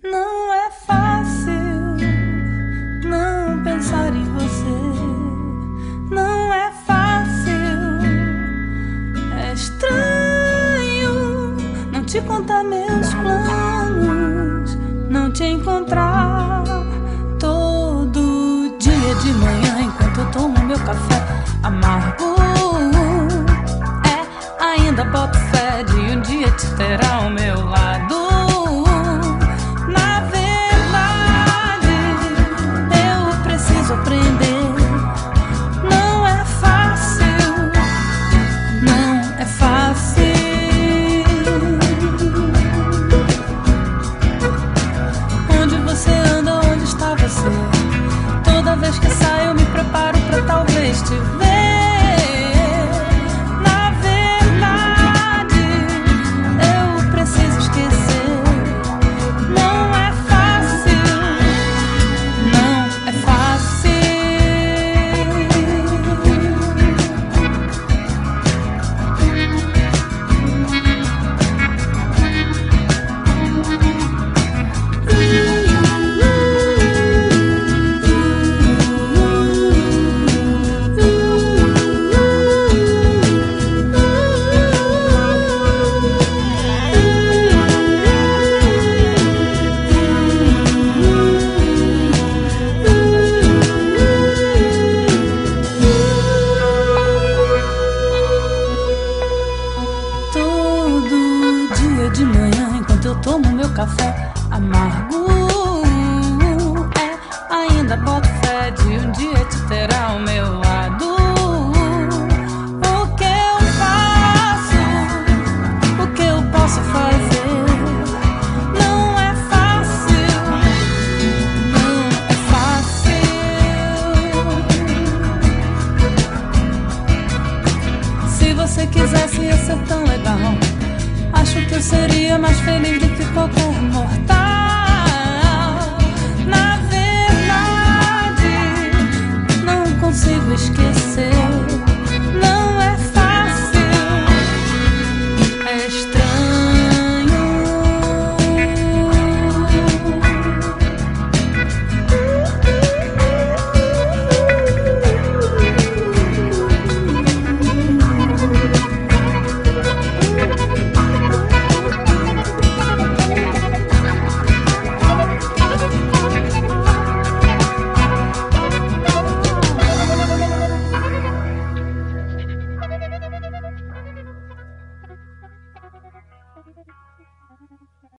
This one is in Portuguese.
Não é fácil não pensar em você. Não é fácil. É estranho não te contar meus planos. Não te encontrar todo dia de manhã enquanto eu tomo meu café amargo. É, ainda boto fé de um dia te ter ao meu Toda vez que saio, me preparo pra talvez te ver. De manhã, enquanto eu tomo meu café amargo, é ainda boto fé de um dia te ter ao meu lado. O que eu faço? O que eu posso fazer? Não é fácil, não é fácil. Se você quisesse, ia ser tão legal. Acho que eu seria mais feliz do que qualquer mortal. Na verdade, não consigo esquecer.